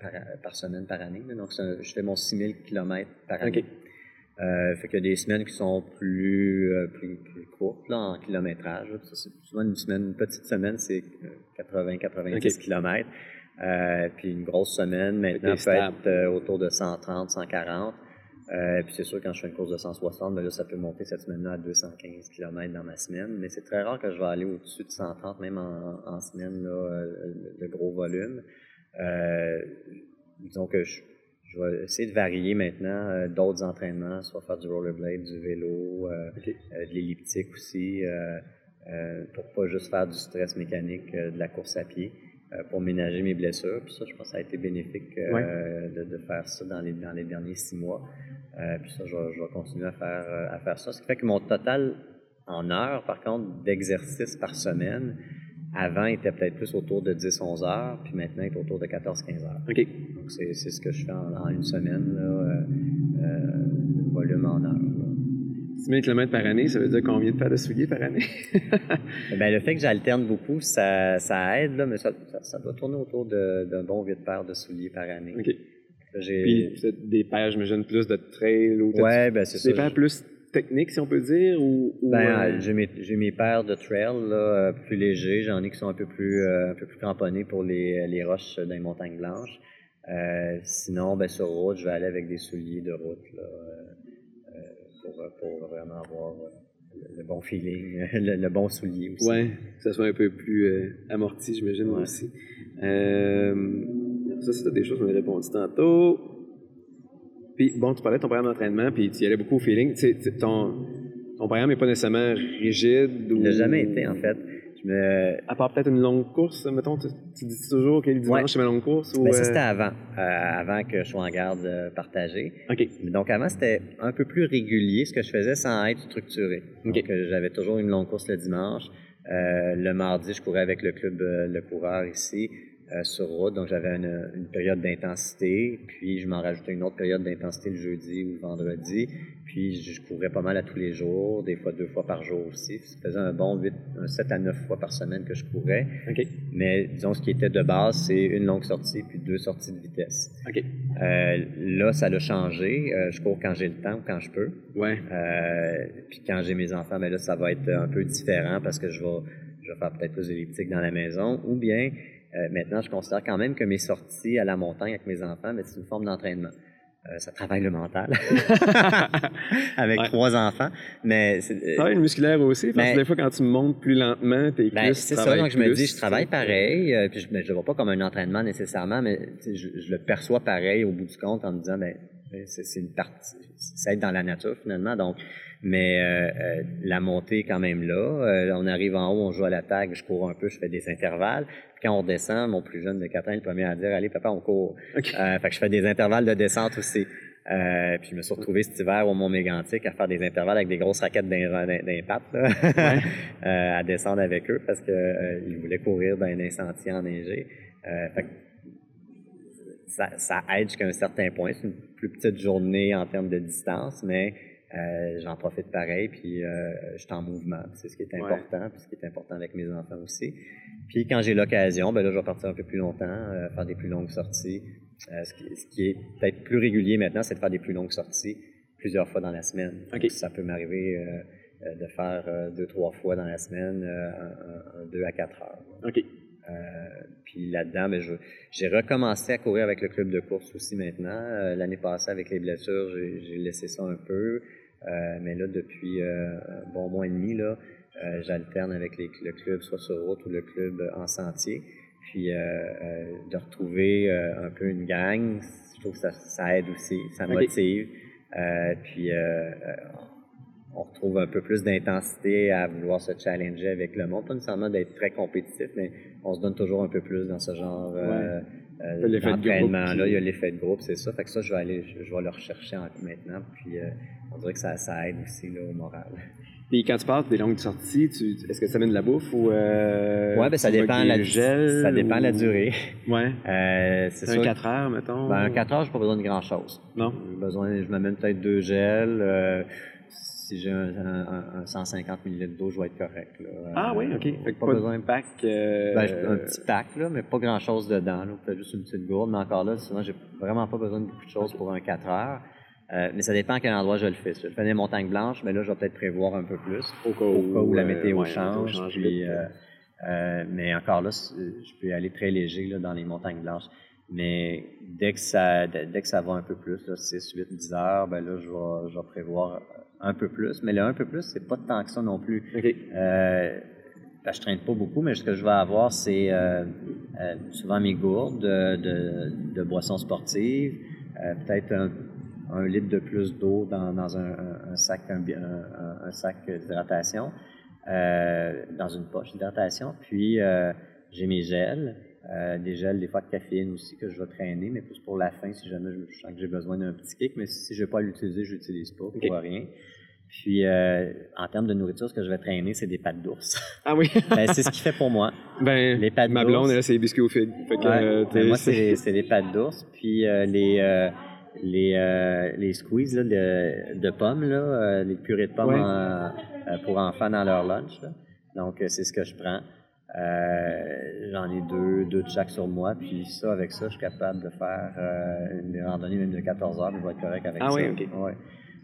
par, par semaine, par année. Donc, je fais mon 6000 km par année. OK. Euh, fait qu'il y a des semaines qui sont plus, euh, plus, plus courtes là, en kilométrage. c'est souvent une semaine, une petite semaine, c'est 80-90 OK. km. Euh, puis une grosse semaine maintenant peut être euh, autour de 130, 140. Euh, puis c'est sûr quand je fais une course de 160, ben là ça peut monter cette semaine-là à 215 km dans ma semaine. Mais c'est très rare que je vais aller au-dessus de 130, même en, en semaine là, euh, de gros volume. Euh, disons que je, je vais essayer de varier maintenant euh, d'autres entraînements, soit faire du rollerblade, du vélo, de l'elliptique aussi, pour pas juste faire du stress mécanique, de la course à pied, pour ménager mes blessures. Puis ça, je pense que ça a été bénéfique de, de, faire ça dans les, dans les derniers six mois. puis ça, je vais, je vais continuer à faire, à faire ça. Ce qui fait que mon total en heures, par contre, d'exercice par semaine, avant, était peut-être plus autour de 10-11 heures, puis maintenant, est autour de 14-15 heures. OK. Donc, c'est, ce que je fais en, une semaine, là, euh, euh, volume en heure. 6 000 km par année, ça veut dire combien de paires de souliers par année? ben, le fait que j'alterne beaucoup, ça, ça aide, là, mais ça, ça, doit tourner autour d'un bon 8 paires de souliers par année. OK. Puis, des paires, j'imagine, plus de trail ou... Ouais, ben c'est ça. Des paires plus technique, si on peut dire? Ou, ben, euh, j'ai, mes, j'ai mes paires de trail là, euh, plus légers. J'en ai qui sont un peu plus, euh, un peu plus cramponnés pour les, les roches dans les montagnes blanches. sinon, ben, sur route, je vais aller avec des souliers de route là, pour, pour, vraiment avoir le, bon feeling, le, bon soulier aussi. Oui, que ça soit un peu plus amorti, j'imagine, moi aussi. ça, c'était des choses qu'on a répondu tantôt. Puis, bon, tu parlais de ton programme d'entraînement, puis tu y allais beaucoup au feeling. Tu sais, ton, ton programme n'est pas nécessairement rigide. Ou... Il n'a jamais été, en fait. Me... À part peut-être une longue course, mettons, tu, dis toujours que le dimanche, c'est ma longue course? Ou, ben, ça, c'était avant, euh, avant que je sois en garde euh, partagée. OK. Donc, avant, c'était un peu plus régulier, ce que je faisais sans être structuré. Donc, euh, j'avais toujours une longue course le dimanche. le mardi, je courais avec le club Le Coureur ici. Euh, sur route. Donc, j'avais une, une, période d'intensité, puis je m'en rajoutais une autre période d'intensité le jeudi ou le vendredi. Puis, je courais pas mal à tous les jours, des fois deux fois par jour aussi. Ça faisait un bon 8, un 7 à 9 fois par semaine que je courais. Okay. Mais disons, ce qui était de base, c'est une longue sortie puis deux sorties de vitesse. Okay. Euh, là, ça l'a changé. Euh, je cours quand j'ai le temps ou quand je peux. Ouais. Euh, puis quand j'ai mes enfants, mais ben là, ça va être un peu différent parce que je vais, je vais faire peut-être plus d'elliptique dans la maison. Ou bien, euh, maintenant, je considère quand même que mes sorties à la montagne avec mes enfants, mais c'est une forme d'entraînement. Euh, ça travaille le mental avec trois enfants. Mais c'est, euh, travaille le musculaire aussi, parce que des fois, quand tu montes plus lentement, t'es ben, C'est ça, donc je me dis, je travaille pareil, euh, puis je ne le vois pas comme un entraînement nécessairement, mais je, je, le perçois pareil au bout du compte en me disant, ben, ben c'est, une partie, c'est être dans la nature finalement. Donc, mais euh, euh, la montée est quand même là. Euh, on arrive en haut, on joue à la tag, je cours un peu, je fais des intervalles. Quand on descend, mon plus jeune de 4 ans est le premier à dire Allez, papa, on court. fait que je fais des intervalles de descente aussi. puis je me suis retrouvé cet hiver au Mont Mégantic à faire des intervalles avec des grosses raquettes d'impact, ouais. à descendre avec eux parce qu'ils ils voulaient courir dans un sentier enneigé. fait que ça, ça aide jusqu'à un certain point. C'est une plus petite journée en termes de distance, mais euh, j'en profite pareil, puis euh, je suis en mouvement. C'est ce qui est important, puis ce qui est important avec mes enfants aussi. Puis quand j'ai l'occasion, ben là, je vais partir un peu plus longtemps, euh, faire des plus longues sorties. Ce qui, ce, qui, est peut-être plus régulier maintenant, c'est de faire des plus longues sorties plusieurs fois dans la semaine. Ça peut m'arriver de faire deux, trois fois dans la semaine, un, deux à quatre heures. OK. puis là-dedans, ben, j'ai recommencé à courir avec le club de course aussi maintenant. L'année passée, avec les blessures, j'ai laissé ça un peu. Euh, mais là, depuis euh, un bon mois et demi, là, euh, j'alterne avec les, le club, soit sur route ou le club en sentier. Puis de retrouver un peu une gang, je trouve que ça, ça aide aussi, ça motive. puis on retrouve un peu plus d'intensité à vouloir se challenger avec le monde. Pas nécessairement d'être très compétitif, mais on se donne toujours un peu plus dans ce genre d'entraînement. Là, il y a l'effet de groupe, c'est ça. Fait que ça, je vais aller, je, vais le rechercher maintenant. Puis on dirait que ça, ça aide aussi là, au moral. Puis quand tu parles des longues sorties, est-ce que ça mène de la bouffe ou euh, Ouais, ben ça dépend la gel, ça dépend la durée. Ouais. Euh, c'est un 4 heures mettons. Ben, un 4 heures, j'ai pas besoin de grand chose. Non. Besoin, je m'amène peut-être deux gels. Euh, si j'ai un, un, 150 ml d'eau, je vais être correct. Là. Ah oui, ok. Fait pas, besoin de pack. Euh... Ben, un petit pack là, mais pas grand chose dedans. Peut-être juste une petite gourde, mais encore là, souvent j'ai vraiment pas besoin de beaucoup de choses pour un 4 heures. Euh, mais ça dépend à quel endroit je le fais. Si je fais des montagnes blanches, mais là, je vais peut-être prévoir un peu plus au cas où, la météo change. Euh, euh, mais encore là, je peux aller très léger là, dans les montagnes blanches. Mais dès que ça, dès que ça va un peu plus, là, 6, 8, 10 heures, ben là, je vais, je vais prévoir un peu plus. Mais le un peu plus, c'est pas tant que ça non plus. Okay. Euh, ben, je traîne pas beaucoup, mais ce que je vais avoir, c'est souvent mes gourdes de, de, de boissons sportives, euh, peut-être un, un litre de plus d'eau dans, dans un, sac, un, un- sac d'hydratation, euh, dans une poche d'hydratation. Puis euh, j'ai mes gels, euh, des gels des fois de caféine aussi que je vais traîner, mais plus pour la fin si jamais je, je sens que j'ai besoin d'un petit kick. Mais si je ne vais pas l'utiliser, je l'utilise pas, pour rien. Puis euh, en termes de nourriture, ce que je vais traîner, c'est des pâtes d'ours. Ah oui? Ben, c'est ce qui fait pour moi. ben, Les pâtes ma blonde, c'est les biscuits que, Ouais, euh, ben, moi, c'est c'est les pâtes d'ours. Puis euh, les, les, les squeezes là, de, de pommes, là, les purées de pommes Ouais. en- pour enfants dans leur lunch. là. Donc, c'est ce que je prends. Euh, J'en ai deux, deux de chaque sur moi. Puis ça, avec ça, je suis capable de faire euh, une randonnée même de 14 heures. Je vais être correct avec Ah ça. oui, ok. Ouais.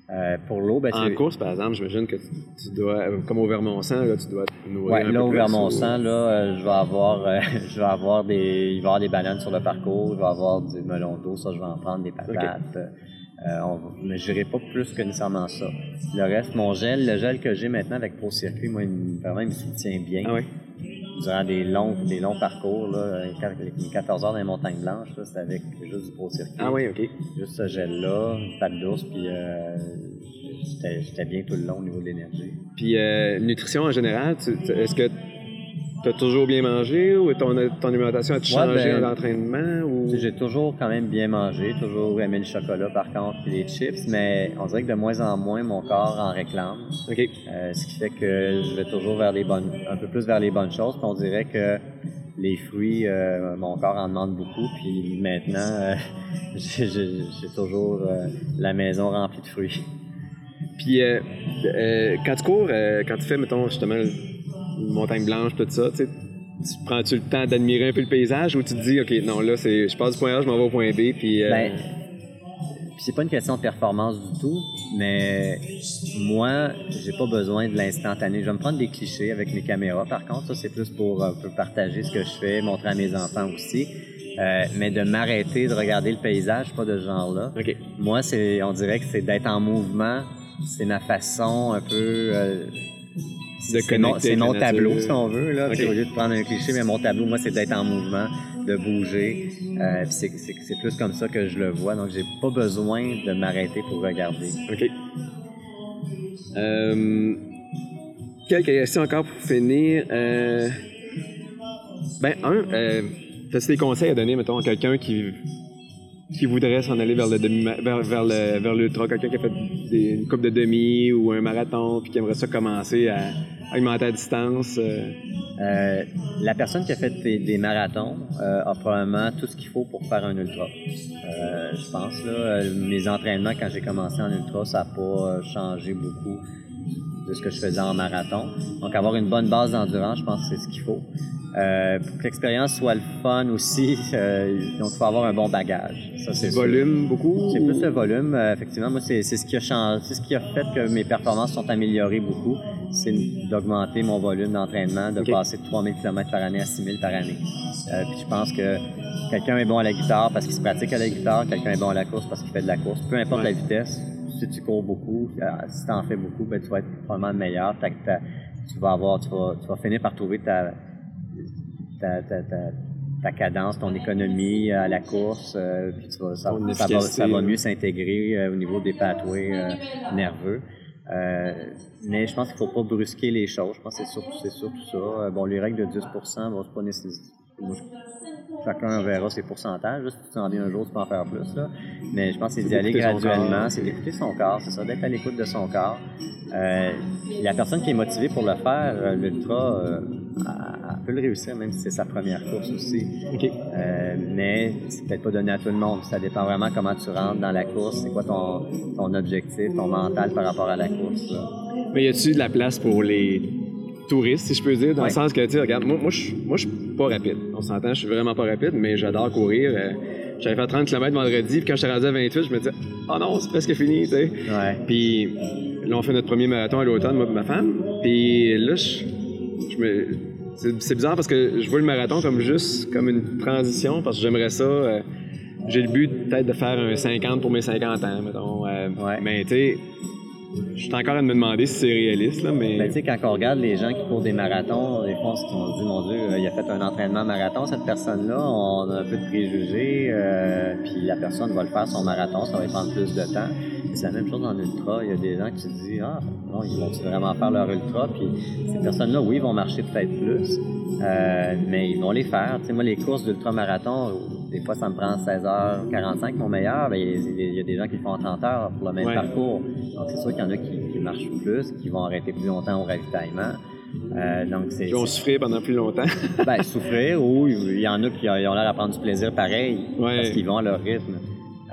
Euh, pour l'eau, ben, En course, par exemple, j'imagine que tu, tu dois, comme au Vermont-Sang, là, tu dois te nourrir Ouais, un là, peu au Vermont-Sang, ou- là, euh, je vais avoir, euh, je vais avoir des, il va y avoir des bananes sur le parcours, je vais avoir du melon d'eau, ça, je vais en prendre des patates. On mais je n'irai pas plus que nécessairement ça. Le reste, mon gel, le gel que j'ai maintenant avec Pro Circuit, moi, il me- vraiment, il me soutient bien. Ah oui? Durant des longs, des longs parcours, là, les 14 heures dans les montagnes blanches, c'est avec juste du Pro Circuit. Ah oui, OK. Juste ce gel-là, une pâte d'ours, puis euh, j'étais bien tout le long au niveau de l'énergie. Puis, euh, nutrition en général, est-ce que tu as toujours bien mangé ou ton, ton alimentation a-tu Ouais, changé ben, en entraînement? Ou... J'ai toujours quand même bien mangé, toujours aimé le chocolat par contre, puis les chips, mais on dirait que de moins en moins mon corps en réclame. OK. Euh, ce qui fait que je vais toujours vers les bonnes, un peu plus vers les bonnes choses. Puis on dirait que les fruits, euh, mon corps en demande beaucoup. Puis maintenant, euh, j'ai toujours euh, la maison remplie de fruits. Puis, euh, euh, quand tu cours, quand tu fais, mettons, justement, montagne blanche, tout ça, tu sais, tu prends-tu le temps d'admirer un peu le paysage ou tu te dis, OK, non, là, c'est, je passe du point A, je m'en vais au point B, puis... euh, Ben, puis c'est pas une question de performance du tout, mais moi, j'ai pas besoin de l'instantané. Je vais me prendre des clichés avec mes caméras. Par contre, ça, c'est plus pour un peu partager ce que je fais, montrer à mes enfants aussi. Euh, mais de m'arrêter, de regarder le paysage, pas de ce genre-là. OK. Moi, c'est, on dirait que c'est d'être en mouvement. C'est ma façon un peu. euh, c'est mon, tableau, si on veut. Là, Ok. Tu sais, Au lieu de prendre un cliché, mais mon tableau, moi, c'est d'être en mouvement, de bouger. Euh, c'est, plus comme ça que je le vois. Donc, j'ai pas besoin de m'arrêter pour regarder. OK. Euh, quelques questions encore pour finir. Euh, ben, un, euh, as-tu des conseils à donner, mettons, à quelqu'un qui, qui voudrait s'en aller vers le demi vers, vers le vers l'ultra, quelqu'un qui a fait une coupe de demi ou un marathon, puis qui aimerait ça commencer à, augmenter à distance? euh, Euh, la personne qui a fait des, marathons euh, a probablement tout ce qu'il faut pour faire un ultra. Je pense là, mes entraînements quand j'ai commencé en ultra, ça n'a pas changé beaucoup de ce que je faisais en marathon. Donc avoir une bonne base d'endurance, je pense que c'est ce qu'il faut. Euh, pour que l'expérience soit le fun aussi, euh, donc il faut avoir un bon bagage. Ça c'est sûr. volume, beaucoup? C'est plus le volume. Euh, effectivement, moi, c'est c'est ce qui a changé, c'est ce qui a fait que mes performances sont améliorées beaucoup. C'est d'augmenter mon volume d'entraînement, de passer de 3000 km par année à 6000 par année. Euh, puis je pense que quelqu'un est bon à la guitare parce qu'il se pratique à la guitare, quelqu'un est bon à la course parce qu'il fait de la course. Peu importe Ouais. la vitesse, si tu cours beaucoup, euh, si tu en fais beaucoup, ben, tu vas être probablement meilleur. Tu vas avoir, tu vas, tu vas finir par trouver ta, ta, ta, ta, ta cadence, ton économie à la course, euh, puis tu vas, ça, ça va, ça va efficacité. mieux s'intégrer euh, au niveau des pathways euh, nerveux. Euh, mais je pense qu'il faut pas brusquer les choses. Je pense que c'est surtout, c'est surtout ça. Euh, bon, les règles de 10 bon, c'est pas nécessaire. Chacun verra ses pourcentages. là. Si tu en dis un jour, tu peux en faire plus. Là. Mais je pense que c'est d'y aller graduellement. C'est d'écouter son corps, c'est ça, d'être à l'écoute de son corps. Euh, la personne qui est motivée pour le faire, euh, l'ultra, euh, elle, peut le réussir, même si c'est sa première course aussi. Euh, mais c'est peut-être pas donné à tout le monde. Ça dépend vraiment comment tu rentres dans la course, c'est quoi ton, ton objectif, ton mental par rapport à la course. là. Mais y a-tu de la place pour les touristes, si je peux dire, dans Ouais. le sens que, tu sais, regarde, moi, moi, je moi, suis pas rapide. On s'entend, je suis vraiment pas rapide, mais j'adore courir. Euh, J'avais fait 30 km vendredi, puis quand j'étais rendu à 28, je me disais, oh non, c'est presque fini, tu sais. Ouais. Puis là, on fait notre premier marathon à l'automne, moi et ma femme. Puis là, je, je me. C'est c'est bizarre parce que je vois le marathon comme juste comme une transition, parce que j'aimerais ça. euh, J'ai le but peut-être de faire un 50 pour mes 50 ans, mettons. euh, Ouais. Mais tu sais, je suis encore à me demander si c'est réaliste, là, mais... Ben, tu sais, quand on regarde les gens qui courent des marathons, des fois, on se dit, mon Dieu, euh, il a fait un entraînement marathon, cette personne-là, on a un peu de préjugés, euh, puis la personne va le faire son marathon, ça va prendre plus de temps. C'est la même chose en ultra. Il y a des gens qui se disent, ah, non, ils vont vraiment faire leur ultra, puis ces personnes-là, oui, vont marcher peut-être plus, euh, mais ils vont les faire. Tu sais, moi, les courses d'ultra-marathon, des fois, ça me prend 16h45, mon meilleur. Il y a des gens qui font 30 heures pour le même parcours. Donc, c'est sûr qu'il y en a qui, marchent plus, qui vont arrêter plus longtemps au ravitaillement. Euh, donc Ils vont souffrir pendant plus longtemps. ben, souffrir, ou il y en a qui ont l'air à prendre du plaisir pareil, parce qu'ils vont à leur rythme.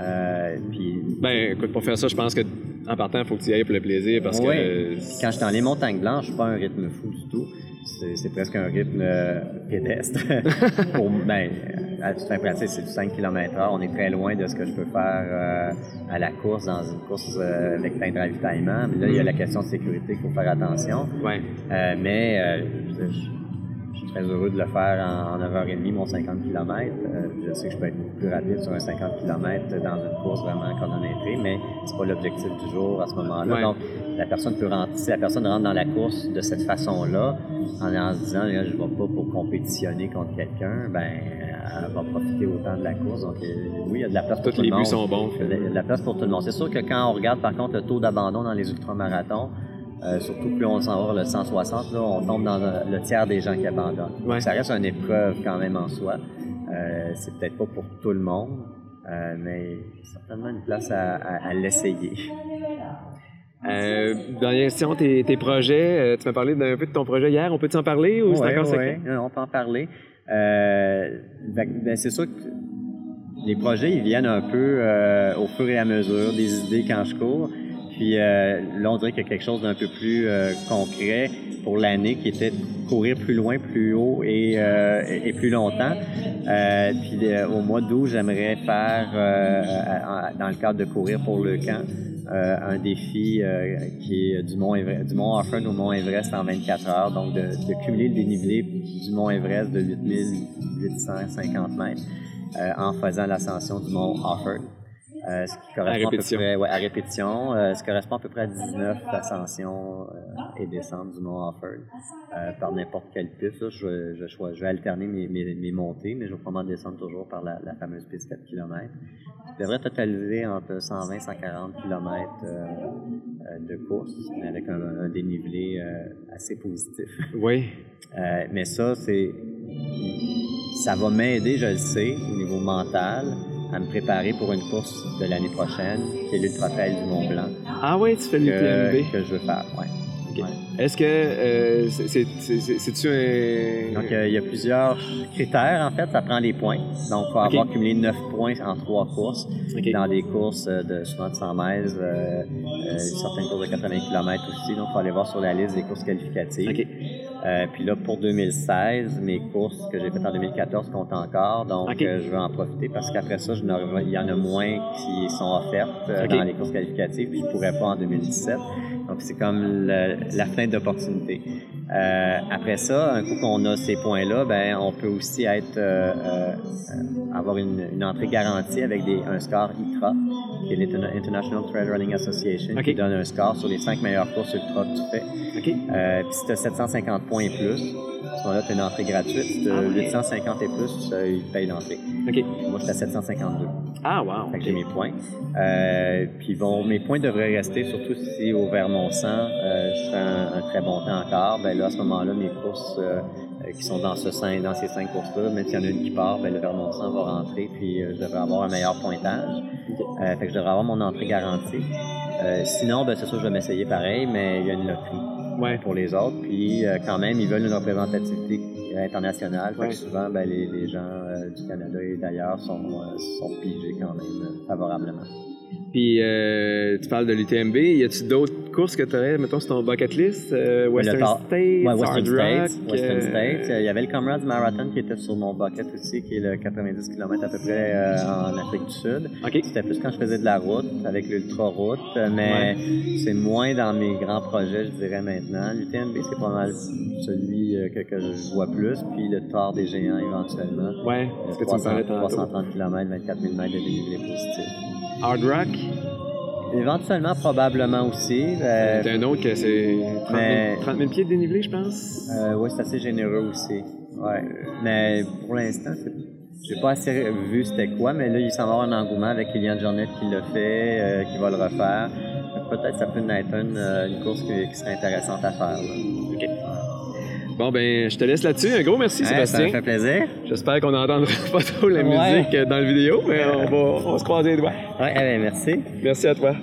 Euh, puis... Ben, écoute, pour faire ça, je pense que en partant, il faut que tu y ailles pour le plaisir, parce que... Quand je suis dans les montagnes blanches, je suis pas un rythme fou du tout. C'est, presque un rythme euh, pédestre. pour, ben, à toute fin pratique, c'est du 5 km h On est très loin de ce que je peux faire euh, à la course, dans une course euh, avec plein de ravitaillement. Mais là, il y a la question de sécurité, il faut faire attention. Ouais. Euh, mais je, suis très heureux de le faire en, 9h30, mon 50 km. je sais que je peux être beaucoup plus rapide sur un 50 km dans une course vraiment chronométrée, mais c'est pas l'objectif du jour à ce moment-là. Donc, la personne peut rentrer, si la personne rentre dans la course de cette façon-là, en, se disant, je ne vais pas pour compétitionner contre quelqu'un, ben va profiter autant de la course. Donc, euh, oui, il y a de la place pour tout le monde. les buts sont bons. Il y a de la place pour tout le monde. C'est sûr que quand on regarde, par contre, le taux d'abandon dans les ultramarathons, euh, surtout plus on s'en va le 160, là, on tombe dans le, tiers des gens qui abandonnent. Donc, ça reste une épreuve quand même en soi. Euh, c'est peut-être pas pour tout le monde, euh, mais certainement une place à, l'essayer. Euh, dernière question, tes, tes projets. tu m'as parlé d'un peu de ton projet hier. On peut en parler ou c'est encore Oui, on peut en parler. Euh, ben, c'est sûr que les projets, ils viennent un peu euh, au fur et à mesure, des idées quand je cours. Puis euh, là, on dirait qu'il y a quelque chose d'un peu plus euh, concret pour l'année qui était courir plus loin, plus haut et, et plus longtemps. puis au mois d'août, j'aimerais faire, dans le cadre de courir pour le camp, euh, un défi euh, qui est du mont Everest, du mont au mont Everest en 24 heures, donc de, de cumuler le dénivelé du mont Everest de 8850 mètres euh, en faisant l'ascension du mont Offern. Euh, ce qui correspond à, répétition. À, peu près, ouais, à répétition. Euh, ce correspond à peu près à 19 ascensions euh, et descentes du Mont Offord par n'importe quelle piste. je, je, je, vais alterner mes, mes, mes, montées, mais je vais probablement descendre toujours par la, la fameuse piste 4 km. Je devrais totaliser entre 120 et 140 km de course, mais avec un, un dénivelé assez positif. Oui. mais ça, c'est ça va m'aider, je le sais, au niveau mental à me préparer pour une course de l'année prochaine, qui est l'Ultra Trail du Mont Blanc. Ah oui, tu fais l'UTMB? Que, je veux faire, oui. Est-ce que euh, c'est-tu un... Donc, euh, il y a plusieurs critères, en fait. Ça prend les points. Donc, il faut avoir cumulé 9 points en trois courses. Dans des courses euh, de souvent de 100 mètres, euh, euh, certaines courses de 80 km aussi. Donc, il faut aller voir sur la liste des courses qualificatives. Euh, puis là, pour 2016, mes courses que j'ai faites en 2014 comptent encore. Donc, euh, je veux en profiter parce qu'après ça, je il y en a moins qui sont offertes euh, dans les courses qualificatives. Puis je pourrais pas en 2017. Donc, c'est comme la fenêtre d'opportunité. Euh, après ça, un coup qu'on a ces points-là, ben, on peut aussi être avoir une, une, entrée garantie avec des, un score ITRA, qui est l'International Trail Running Association, qui donne un score sur les cinq meilleures courses ultra que tu fais. Euh, puis si tu as 750 points et plus, à ce moment-là, tu as une entrée gratuite. Si tu as 850 et plus, euh, ils payent l'entrée. Moi, je suis à 752. Ah, wow. Fait que j'ai mes points. Euh, puis bon, mes points devraient rester, surtout si au Vermont 100, euh, je fais un, très bon temps encore. Ben là, à ce moment-là, mes courses euh, qui sont dans, ce dans ces cinq courses-là, mais s'il y en a une qui part, ben, le Vermont 100 va rentrer, puis je devrais avoir un meilleur pointage. fait que je devrais avoir mon entrée garantie. sinon, ben, c'est sûr, je vais m'essayer pareil, mais il y a une loterie ouais. pour les autres. Puis euh, quand même, ils veulent une représentativité internationale. Ouais. souvent, ben, les, les, gens euh, du Canada et d'ailleurs sont, euh, sont pigés quand même favorablement. Puis tu parles de l'UTMB. Y a-tu d'autres courses que tu aurais, mettons, sur ton bucket list? Euh, Western States, ouais, Western States, Western euh, States. Il y avait le Comrades Marathon qui était sur mon bucket aussi, qui est le 90 km à peu près euh, en Afrique du Sud. Okay. C'était plus quand je faisais de la route, avec l'ultra-route, mais c'est moins dans mes grands projets, je dirais maintenant. L'UTMB, c'est pas mal celui que, que, je vois plus, puis le Tour des Géants éventuellement. Ouais, ce que 300, tu 330 km, 24 000 mètres de dénivelé positif. Hard Rock? Éventuellement, probablement aussi. Euh, T'as un autre que c'est 30, 000, mais- 30 000 pieds de dénivelé, je pense. euh, oui, c'est assez généreux aussi. Ouais. Mais pour l'instant, c'est- j'ai pas assez vu c'était quoi, mais là, il s'en va avoir un engouement avec Kylian Jornet qui l'a fait, euh, qui va le refaire. Peut-être ça peut être une, une course qui, qui serait intéressante à faire. là. Bon, ben, je te laisse là-dessus. Un gros merci, ouais, Sébastien. Ça fait plaisir. J'espère qu'on n'entendra pas trop la musique euh, dans la vidéo, mais on, va, on se croise les doigts. Ouais, eh ben, merci. Merci à toi.